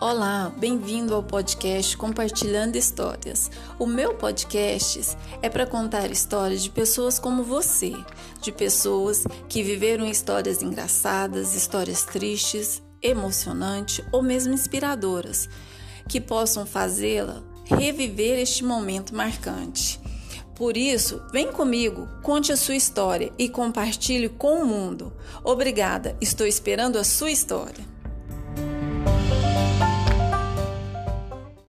Olá, bem-vindo ao podcast Compartilhando Histórias. O meu podcast é para contar histórias de pessoas como você, de pessoas que viveram histórias engraçadas, histórias tristes, emocionantes ou mesmo inspiradoras, que possam fazê-la reviver este momento marcante. Por isso, vem comigo, conte a sua história e compartilhe com o mundo. Obrigada, estou esperando a sua história.